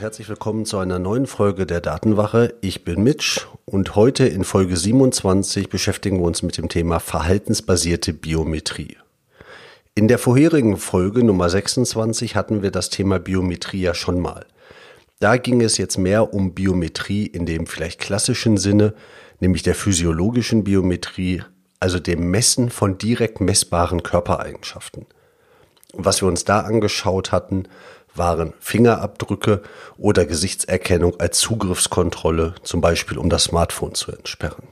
Und herzlich willkommen zu einer neuen Folge der Datenwache. Ich bin Mitch und heute in Folge 27 beschäftigen wir uns mit dem Thema verhaltensbasierte Biometrie. In der vorherigen Folge Nummer 26 hatten wir das Thema Biometrie ja schon mal. Da ging es jetzt mehr um Biometrie in dem vielleicht klassischen Sinne, nämlich der physiologischen Biometrie, also dem Messen von direkt messbaren Körpereigenschaften. Was wir uns da angeschaut hatten, waren Fingerabdrücke oder Gesichtserkennung als Zugriffskontrolle, zum Beispiel um das Smartphone zu entsperren.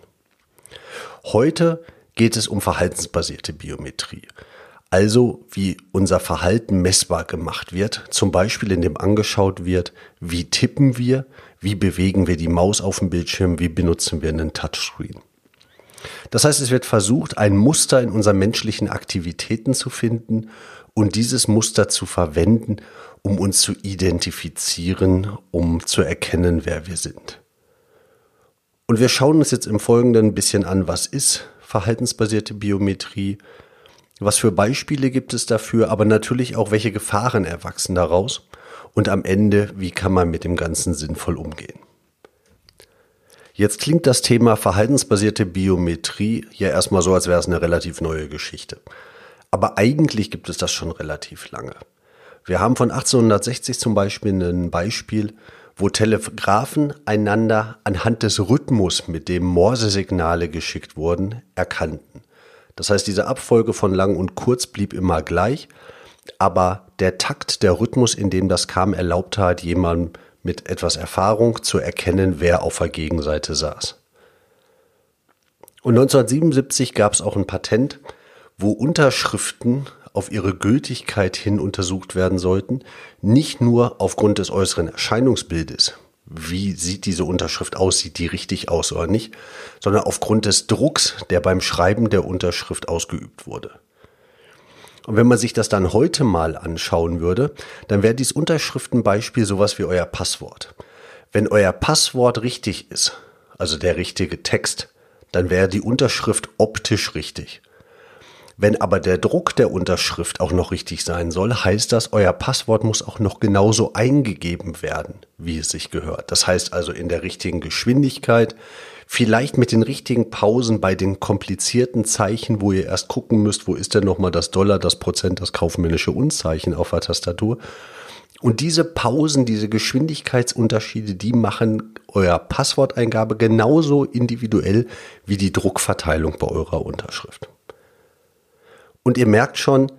Heute geht es um verhaltensbasierte Biometrie. Also wie unser Verhalten messbar gemacht wird, zum Beispiel indem angeschaut wird, wie tippen wir, wie bewegen wir die Maus auf dem Bildschirm, wie benutzen wir einen Touchscreen. Das heißt, es wird versucht, ein Muster in unseren menschlichen Aktivitäten zu finden und dieses Muster zu verwenden, um uns zu identifizieren, um zu erkennen, wer wir sind. Und wir schauen uns jetzt im Folgenden ein bisschen an, was ist verhaltensbasierte Biometrie, was für Beispiele gibt es dafür, aber natürlich auch, welche Gefahren erwachsen daraus und am Ende, wie kann man mit dem Ganzen sinnvoll umgehen. Jetzt klingt das Thema verhaltensbasierte Biometrie ja erstmal so, als wäre es eine relativ neue Geschichte. Aber eigentlich gibt es das schon relativ lange. Wir haben von 1860 zum Beispiel ein Beispiel, wo Telegraphen einander anhand des Rhythmus, mit dem Morsesignale geschickt wurden, erkannten. Das heißt, diese Abfolge von lang und kurz blieb immer gleich, aber der Takt, der Rhythmus, in dem das kam, erlaubte halt jemandem mit etwas Erfahrung zu erkennen, wer auf der Gegenseite saß. Und 1977 gab es auch ein Patent, wo Unterschriften auf ihre Gültigkeit hin untersucht werden sollten, nicht nur aufgrund des äußeren Erscheinungsbildes, wie sieht diese Unterschrift aus, sieht die richtig aus oder nicht, sondern aufgrund des Drucks, der beim Schreiben der Unterschrift ausgeübt wurde. Und wenn man sich das dann heute mal anschauen würde, dann wäre dieses Unterschriftenbeispiel sowas wie euer Passwort. Wenn euer Passwort richtig ist, also der richtige Text, dann wäre die Unterschrift optisch richtig. Wenn aber der Druck der Unterschrift auch noch richtig sein soll, heißt das, euer Passwort muss auch noch genauso eingegeben werden, wie es sich gehört. Das heißt also in der richtigen Geschwindigkeit, vielleicht mit den richtigen Pausen bei den komplizierten Zeichen, wo ihr erst gucken müsst, wo ist denn nochmal das Dollar, das Prozent, das kaufmännische Unzeichen auf der Tastatur. Und diese Pausen, diese Geschwindigkeitsunterschiede, die machen euer Passworteingabe genauso individuell wie die Druckverteilung bei eurer Unterschrift. Und ihr merkt schon,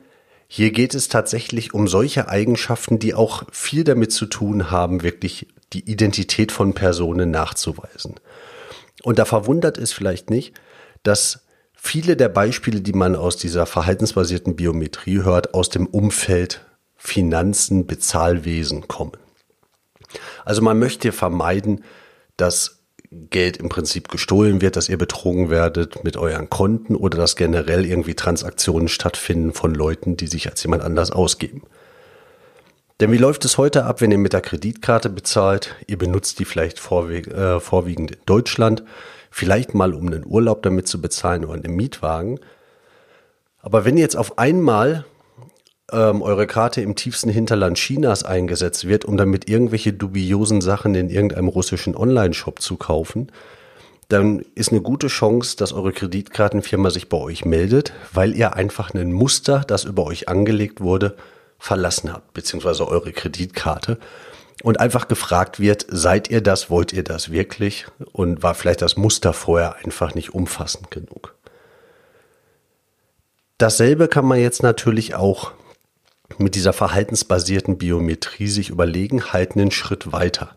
hier geht es tatsächlich um solche Eigenschaften, die auch viel damit zu tun haben, wirklich die Identität von Personen nachzuweisen. Und da verwundert es vielleicht nicht, dass viele der Beispiele, die man aus dieser verhaltensbasierten Biometrie hört, aus dem Umfeld Finanzen, Bezahlwesen kommen. Also man möchte vermeiden, dass Geld im Prinzip gestohlen wird, dass ihr betrogen werdet mit euren Konten oder dass generell irgendwie Transaktionen stattfinden von Leuten, die sich als jemand anders ausgeben. Denn wie läuft es heute ab, wenn ihr mit der Kreditkarte bezahlt? Ihr benutzt die vielleicht äh, vorwiegend in Deutschland, vielleicht mal um einen Urlaub damit zu bezahlen oder einen Mietwagen. Aber wenn jetzt auf einmal ähm, eure Karte im tiefsten Hinterland Chinas eingesetzt wird, um damit irgendwelche dubiosen Sachen in irgendeinem russischen Online-Shop zu kaufen, dann ist eine gute Chance, dass eure Kreditkartenfirma sich bei euch meldet, weil ihr einfach ein Muster, das über euch angelegt wurde, verlassen habt, beziehungsweise eure Kreditkarte. Und einfach gefragt wird, seid ihr das, wollt ihr das wirklich? Und war vielleicht das Muster vorher einfach nicht umfassend genug? Dasselbe kann man jetzt natürlich auch mit dieser verhaltensbasierten Biometrie sich überlegen, halten einen Schritt weiter.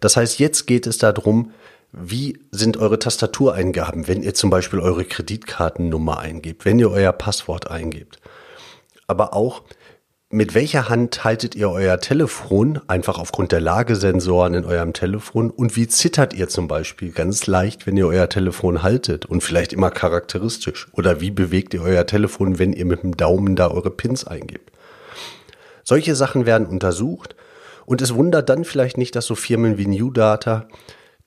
Das heißt, jetzt geht es darum, wie sind eure Tastatureingaben, wenn ihr zum Beispiel eure Kreditkartennummer eingebt, wenn ihr euer Passwort eingebt. Aber auch, mit welcher Hand haltet ihr euer Telefon, einfach aufgrund der Lagesensoren in eurem Telefon? Und wie zittert ihr zum Beispiel ganz leicht, wenn ihr euer Telefon haltet und vielleicht immer charakteristisch? Oder wie bewegt ihr euer Telefon, wenn ihr mit dem Daumen da eure Pins eingibt? Solche Sachen werden untersucht und es wundert dann vielleicht nicht, dass so Firmen wie New Data,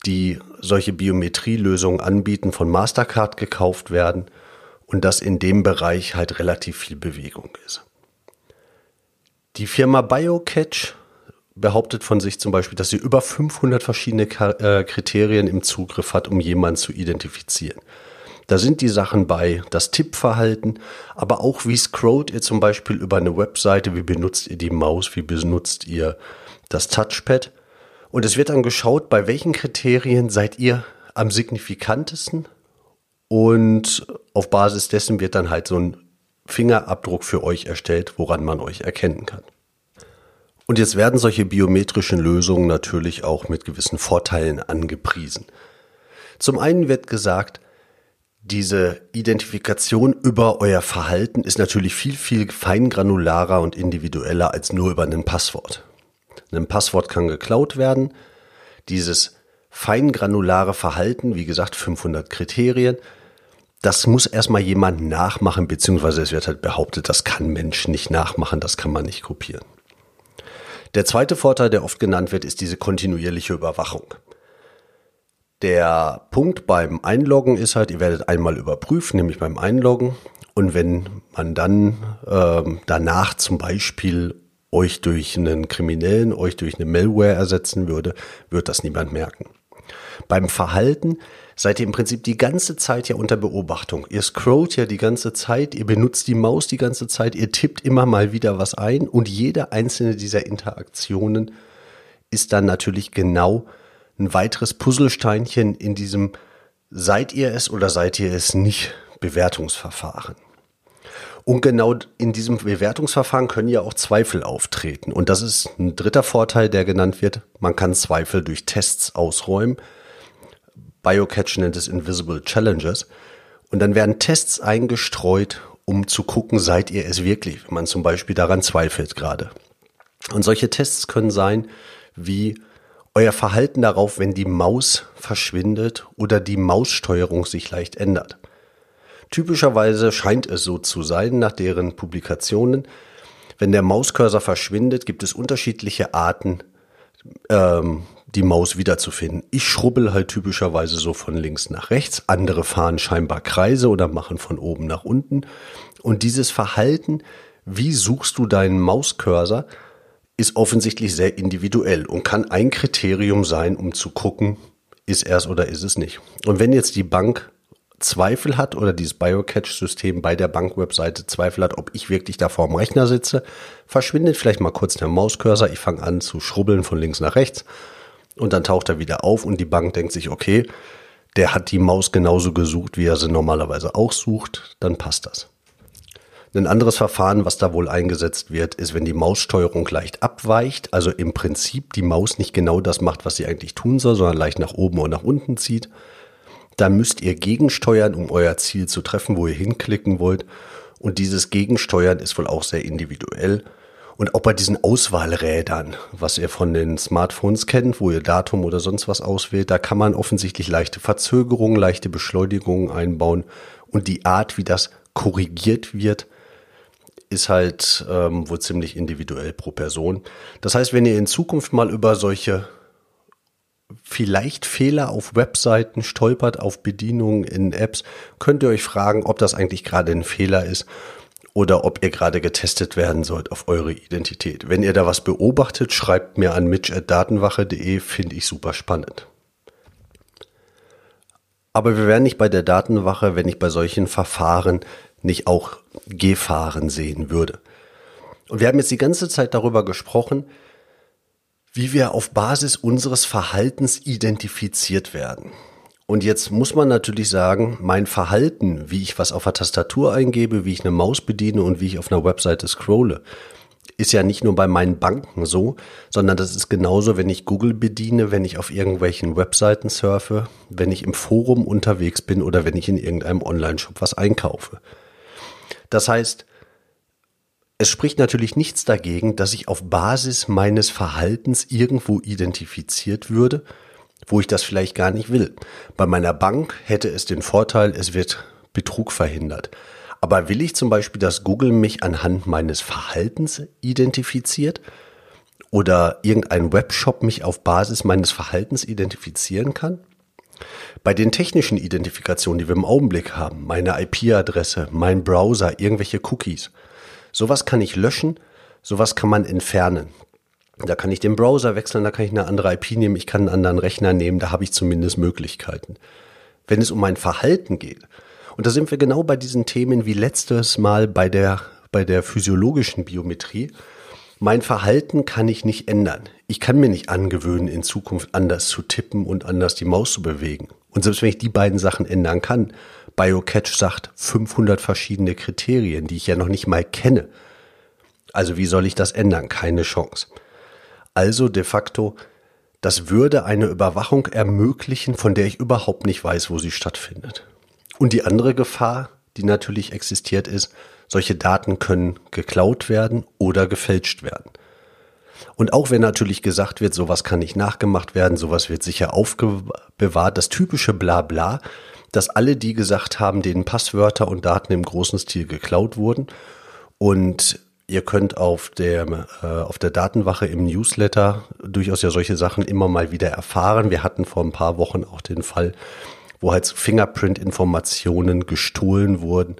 die solche Biometrielösungen anbieten, von Mastercard gekauft werden und dass in dem Bereich halt relativ viel Bewegung ist. Die Firma BioCatch behauptet von sich zum Beispiel, dass sie über 500 verschiedene äh, Kriterien im Zugriff hat, um jemanden zu identifizieren. Da sind die Sachen bei, das Tippverhalten, aber auch wie scrollt ihr zum Beispiel über eine Webseite, wie benutzt ihr die Maus, wie benutzt ihr das Touchpad. Und es wird dann geschaut, bei welchen Kriterien seid ihr am signifikantesten. Und auf Basis dessen wird dann halt so ein Fingerabdruck für euch erstellt, woran man euch erkennen kann. Und jetzt werden solche biometrischen Lösungen natürlich auch mit gewissen Vorteilen angepriesen. Zum einen wird gesagt, diese Identifikation über euer Verhalten ist natürlich viel, viel feingranularer und individueller als nur über ein Passwort. Ein Passwort kann geklaut werden. Dieses feingranulare Verhalten, wie gesagt, 500 Kriterien, das muss erstmal jemand nachmachen, beziehungsweise es wird halt behauptet, das kann Mensch nicht nachmachen, das kann man nicht kopieren. Der zweite Vorteil, der oft genannt wird, ist diese kontinuierliche Überwachung. Der Punkt beim Einloggen ist halt, ihr werdet einmal überprüfen, nämlich beim Einloggen. Und wenn man dann ähm, danach zum Beispiel euch durch einen Kriminellen, euch durch eine Malware ersetzen würde, wird das niemand merken. Beim Verhalten seid ihr im Prinzip die ganze Zeit ja unter Beobachtung. Ihr scrollt ja die ganze Zeit, ihr benutzt die Maus die ganze Zeit, ihr tippt immer mal wieder was ein und jede einzelne dieser Interaktionen ist dann natürlich genau ein weiteres Puzzlesteinchen in diesem seid ihr es oder seid ihr es nicht Bewertungsverfahren. Und genau in diesem Bewertungsverfahren können ja auch Zweifel auftreten. Und das ist ein dritter Vorteil, der genannt wird. Man kann Zweifel durch Tests ausräumen. Biocatch nennt es Invisible Challenges. Und dann werden Tests eingestreut, um zu gucken, seid ihr es wirklich, wenn man zum Beispiel daran zweifelt gerade. Und solche Tests können sein, wie euer Verhalten darauf, wenn die Maus verschwindet oder die Maussteuerung sich leicht ändert. Typischerweise scheint es so zu sein, nach deren Publikationen, wenn der Mauscursor verschwindet, gibt es unterschiedliche Arten, ähm, die Maus wiederzufinden. Ich schrubbel halt typischerweise so von links nach rechts, andere fahren scheinbar Kreise oder machen von oben nach unten. Und dieses Verhalten, wie suchst du deinen Mauscursor, ist offensichtlich sehr individuell und kann ein Kriterium sein, um zu gucken, ist er es oder ist es nicht. Und wenn jetzt die Bank Zweifel hat oder dieses Biocatch-System bei der Bankwebseite Zweifel hat, ob ich wirklich da vor dem Rechner sitze, verschwindet vielleicht mal kurz der Mauscursor, ich fange an zu schrubbeln von links nach rechts und dann taucht er wieder auf und die Bank denkt sich, okay, der hat die Maus genauso gesucht, wie er sie normalerweise auch sucht, dann passt das. Ein anderes Verfahren, was da wohl eingesetzt wird, ist, wenn die Maussteuerung leicht abweicht, also im Prinzip die Maus nicht genau das macht, was sie eigentlich tun soll, sondern leicht nach oben oder nach unten zieht dann müsst ihr gegensteuern, um euer Ziel zu treffen, wo ihr hinklicken wollt. Und dieses Gegensteuern ist wohl auch sehr individuell. Und auch bei diesen Auswahlrädern, was ihr von den Smartphones kennt, wo ihr Datum oder sonst was auswählt, da kann man offensichtlich leichte Verzögerungen, leichte Beschleunigungen einbauen. Und die Art, wie das korrigiert wird, ist halt ähm, wohl ziemlich individuell pro Person. Das heißt, wenn ihr in Zukunft mal über solche vielleicht Fehler auf Webseiten stolpert, auf Bedienungen in Apps, könnt ihr euch fragen, ob das eigentlich gerade ein Fehler ist oder ob ihr gerade getestet werden sollt auf eure Identität. Wenn ihr da was beobachtet, schreibt mir an mitch.datenwache.de, finde ich super spannend. Aber wir wären nicht bei der Datenwache, wenn ich bei solchen Verfahren nicht auch Gefahren sehen würde. Und wir haben jetzt die ganze Zeit darüber gesprochen, wie wir auf Basis unseres Verhaltens identifiziert werden. Und jetzt muss man natürlich sagen, mein Verhalten, wie ich was auf der Tastatur eingebe, wie ich eine Maus bediene und wie ich auf einer Webseite scrolle, ist ja nicht nur bei meinen Banken so, sondern das ist genauso, wenn ich Google bediene, wenn ich auf irgendwelchen Webseiten surfe, wenn ich im Forum unterwegs bin oder wenn ich in irgendeinem Online-Shop was einkaufe. Das heißt, Es spricht natürlich nichts dagegen, dass ich auf Basis meines Verhaltens irgendwo identifiziert würde, wo ich das vielleicht gar nicht will. Bei meiner Bank hätte es den Vorteil, es wird Betrug verhindert. Aber will ich zum Beispiel, dass Google mich anhand meines Verhaltens identifiziert oder irgendein Webshop mich auf Basis meines Verhaltens identifizieren kann? Bei den technischen Identifikationen, die wir im Augenblick haben, meine IP-Adresse, mein Browser, irgendwelche Cookies, sowas kann ich löschen, sowas kann man entfernen. Da kann ich den Browser wechseln, da kann ich eine andere IP nehmen, ich kann einen anderen Rechner nehmen, da habe ich zumindest Möglichkeiten. Wenn es um mein Verhalten geht, und da sind wir genau bei diesen Themen wie letztes Mal bei der, bei der physiologischen Biometrie, mein Verhalten kann ich nicht ändern. Ich kann mir nicht angewöhnen, in Zukunft anders zu tippen und anders die Maus zu bewegen. Und selbst wenn ich die beiden Sachen ändern kann, BioCatch sagt 500 verschiedene Kriterien, die ich ja noch nicht mal kenne. Also wie soll ich das ändern? Keine Chance. Also de facto, das würde eine Überwachung ermöglichen, von der ich überhaupt nicht weiß, wo sie stattfindet. Und die andere Gefahr, die natürlich existiert, ist, solche Daten können geklaut werden oder gefälscht werden. Und auch wenn natürlich gesagt wird, sowas kann nicht nachgemacht werden, sowas wird sicher aufbewahrt, das typische Blabla, dass alle, die gesagt haben, denen Passwörter und Daten im großen Stil geklaut wurden. Und ihr könnt auf der, äh, auf der Datenwache im Newsletter durchaus ja solche Sachen immer mal wieder erfahren. Wir hatten vor ein paar Wochen auch den Fall, wo halt Fingerprint-Informationen gestohlen wurden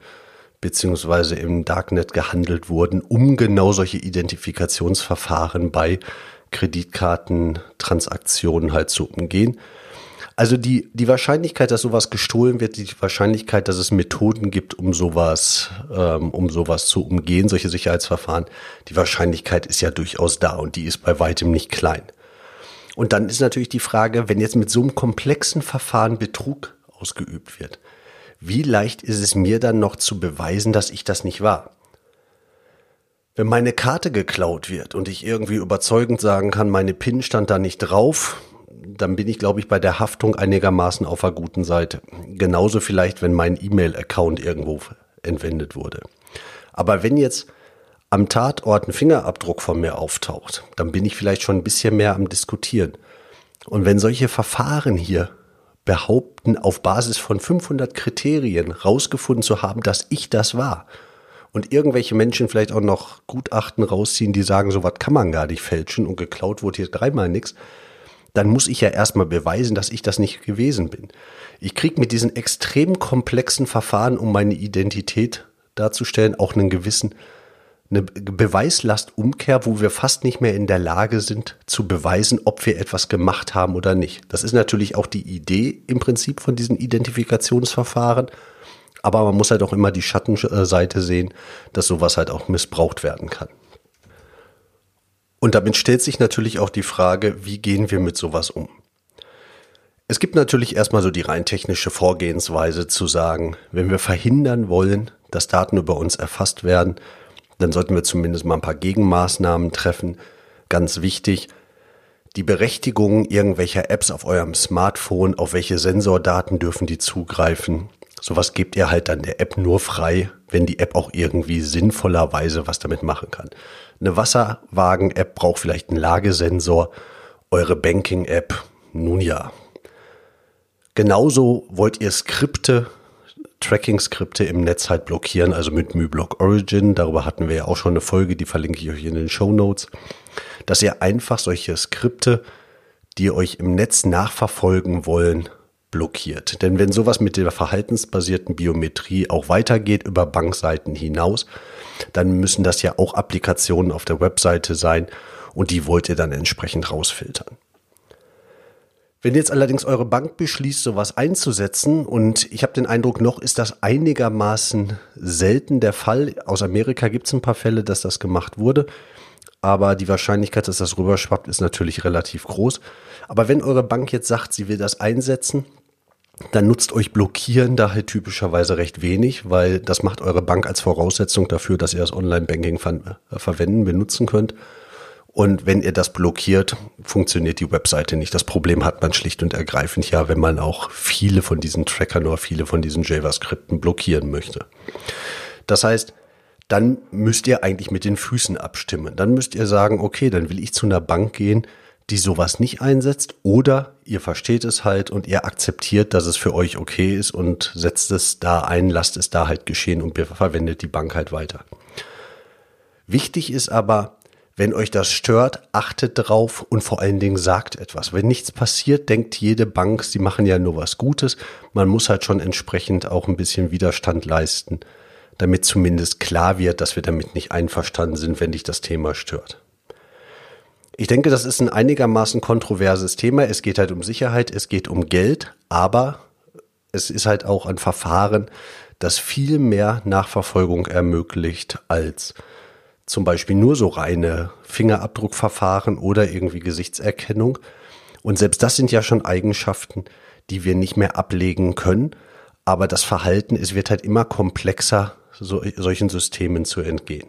beziehungsweise im Darknet gehandelt wurden, um genau solche Identifikationsverfahren bei Kreditkartentransaktionen halt zu umgehen. Also die, die Wahrscheinlichkeit, dass sowas gestohlen wird, die Wahrscheinlichkeit, dass es Methoden gibt, um sowas, ähm, um sowas zu umgehen, solche Sicherheitsverfahren, die Wahrscheinlichkeit ist ja durchaus da und die ist bei weitem nicht klein. Und dann ist natürlich die Frage, wenn jetzt mit so einem komplexen Verfahren Betrug ausgeübt wird, wie leicht ist es mir dann noch zu beweisen, dass ich das nicht war? Wenn meine Karte geklaut wird und ich irgendwie überzeugend sagen kann, meine PIN stand da nicht drauf, dann bin ich, glaube ich, bei der Haftung einigermaßen auf der guten Seite. Genauso vielleicht, wenn mein E-Mail-Account irgendwo entwendet wurde. Aber wenn jetzt am Tatort ein Fingerabdruck von mir auftaucht, dann bin ich vielleicht schon ein bisschen mehr am Diskutieren. Und wenn solche Verfahren hier behaupten, auf Basis von 500 Kriterien rausgefunden zu haben, dass ich das war. Und irgendwelche Menschen vielleicht auch noch Gutachten rausziehen, die sagen, so was kann man gar nicht fälschen und geklaut wurde hier dreimal nichts. Dann muss ich ja erstmal beweisen, dass ich das nicht gewesen bin. Ich kriege mit diesen extrem komplexen Verfahren, um meine Identität darzustellen, auch einen gewissen eine Beweislastumkehr, wo wir fast nicht mehr in der Lage sind zu beweisen, ob wir etwas gemacht haben oder nicht. Das ist natürlich auch die Idee im Prinzip von diesen Identifikationsverfahren. Aber man muss halt auch immer die Schattenseite sehen, dass sowas halt auch missbraucht werden kann. Und damit stellt sich natürlich auch die Frage, wie gehen wir mit sowas um? Es gibt natürlich erstmal so die rein technische Vorgehensweise zu sagen, wenn wir verhindern wollen, dass Daten über uns erfasst werden, dann sollten wir zumindest mal ein paar Gegenmaßnahmen treffen. Ganz wichtig, die Berechtigung irgendwelcher Apps auf eurem Smartphone, auf welche Sensordaten dürfen die zugreifen. Sowas gebt ihr halt dann der App nur frei, wenn die App auch irgendwie sinnvollerweise was damit machen kann. Eine Wasserwagen-App braucht vielleicht einen Lagesensor, eure Banking-App, nun ja. Genauso wollt ihr Skripte Tracking-Skripte im Netz halt blockieren, also mit MyBlock Origin. Darüber hatten wir ja auch schon eine Folge, die verlinke ich euch in den Show Notes. Dass ihr einfach solche Skripte, die euch im Netz nachverfolgen wollen, blockiert. Denn wenn sowas mit der verhaltensbasierten Biometrie auch weitergeht über Bankseiten hinaus, dann müssen das ja auch Applikationen auf der Webseite sein und die wollt ihr dann entsprechend rausfiltern. Wenn jetzt allerdings eure Bank beschließt, sowas einzusetzen, und ich habe den Eindruck, noch ist das einigermaßen selten der Fall. Aus Amerika gibt es ein paar Fälle, dass das gemacht wurde. Aber die Wahrscheinlichkeit, dass das rüberschwappt, ist natürlich relativ groß. Aber wenn eure Bank jetzt sagt, sie will das einsetzen, dann nutzt euch Blockieren daher typischerweise recht wenig, weil das macht eure Bank als Voraussetzung dafür, dass ihr das Online-Banking ver verwenden, benutzen könnt. Und wenn ihr das blockiert, funktioniert die Webseite nicht. Das Problem hat man schlicht und ergreifend ja, wenn man auch viele von diesen Trackern oder viele von diesen JavaScripten blockieren möchte. Das heißt, dann müsst ihr eigentlich mit den Füßen abstimmen. Dann müsst ihr sagen, okay, dann will ich zu einer Bank gehen, die sowas nicht einsetzt oder ihr versteht es halt und ihr akzeptiert, dass es für euch okay ist und setzt es da ein, lasst es da halt geschehen und verwendet die Bank halt weiter. Wichtig ist aber, wenn euch das stört, achtet drauf und vor allen Dingen sagt etwas. Wenn nichts passiert, denkt jede Bank, sie machen ja nur was Gutes. Man muss halt schon entsprechend auch ein bisschen Widerstand leisten, damit zumindest klar wird, dass wir damit nicht einverstanden sind, wenn dich das Thema stört. Ich denke, das ist ein einigermaßen kontroverses Thema. Es geht halt um Sicherheit, es geht um Geld, aber es ist halt auch ein Verfahren, das viel mehr Nachverfolgung ermöglicht als zum Beispiel nur so reine Fingerabdruckverfahren oder irgendwie Gesichtserkennung. Und selbst das sind ja schon Eigenschaften, die wir nicht mehr ablegen können. Aber das Verhalten, es wird halt immer komplexer, so, solchen Systemen zu entgehen.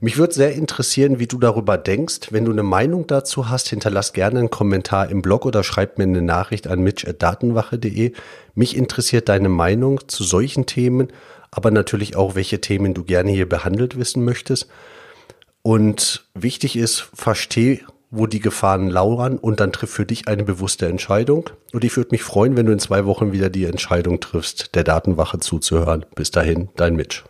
Mich würde sehr interessieren, wie du darüber denkst. Wenn du eine Meinung dazu hast, hinterlass gerne einen Kommentar im Blog oder schreib mir eine Nachricht an mitch.datenwache.de. Mich interessiert deine Meinung zu solchen Themen, aber natürlich auch, welche Themen du gerne hier behandelt wissen möchtest. Und wichtig ist, versteh, wo die Gefahren lauern und dann triff für dich eine bewusste Entscheidung. Und ich würde mich freuen, wenn du in zwei Wochen wieder die Entscheidung triffst, der Datenwache zuzuhören. Bis dahin, dein Mitch.